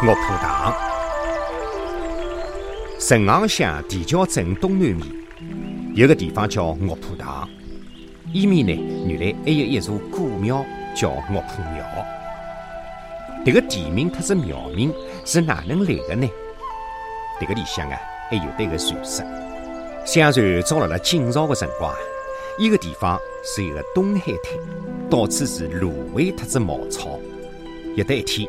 岳浦塘，陈昂乡地桥镇东南面有个地方叫岳浦塘，伊面呢原来还有一座古庙叫岳浦庙。迭个地名特是庙名是哪能来的呢？迭个里向啊还有得个传说。相传早辣辣晋朝的辰光，伊个地方是一个东海滩，到处是芦苇特子茅草。有得一天。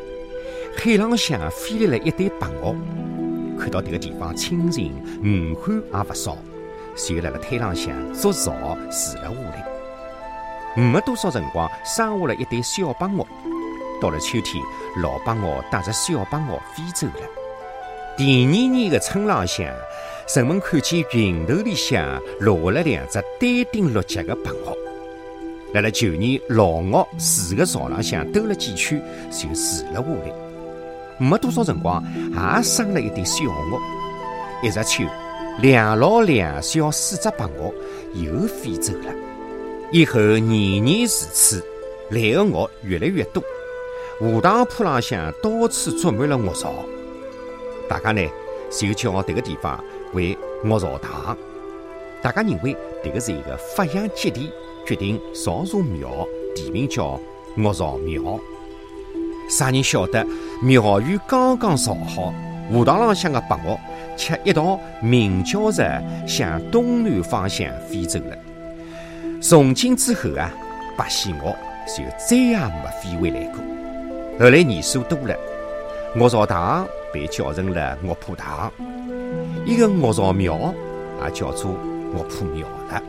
海浪向飞来了一对白鹅，看到迭个地方清静，鱼虾也勿少，就辣辣滩浪向筑巢住了下来。没多少辰光，生下了一对小白鹅。到了秋天，老白鹅带着小白鹅飞走了。第二年的春浪向，人们看见云头里向落下了两只丹顶六脚的白鹅，辣辣旧年老鹅住的巢浪向兜了几圈，就住了下来。没多少辰光，也生了一对小鹅。一日秋，两老两小四只白鹅又飞走了。以后年年如此，来的鹅越来越多，荷塘坡浪向到处筑满了鹅巢。大家呢就叫这个地方为鹅巢塘。大家认为这个是一个发祥吉地，决定造座庙，地名叫鹅巢庙。啥人晓得庙宇刚刚造好，荷塘浪向的白鹅却一道鸣叫着向东南方向飞走了。从今之后啊，白仙鹅就再也没飞回来过。后来年数多了，鹅巢塘被叫成了岳浦塘，一个鹅巢庙也叫做岳浦庙了。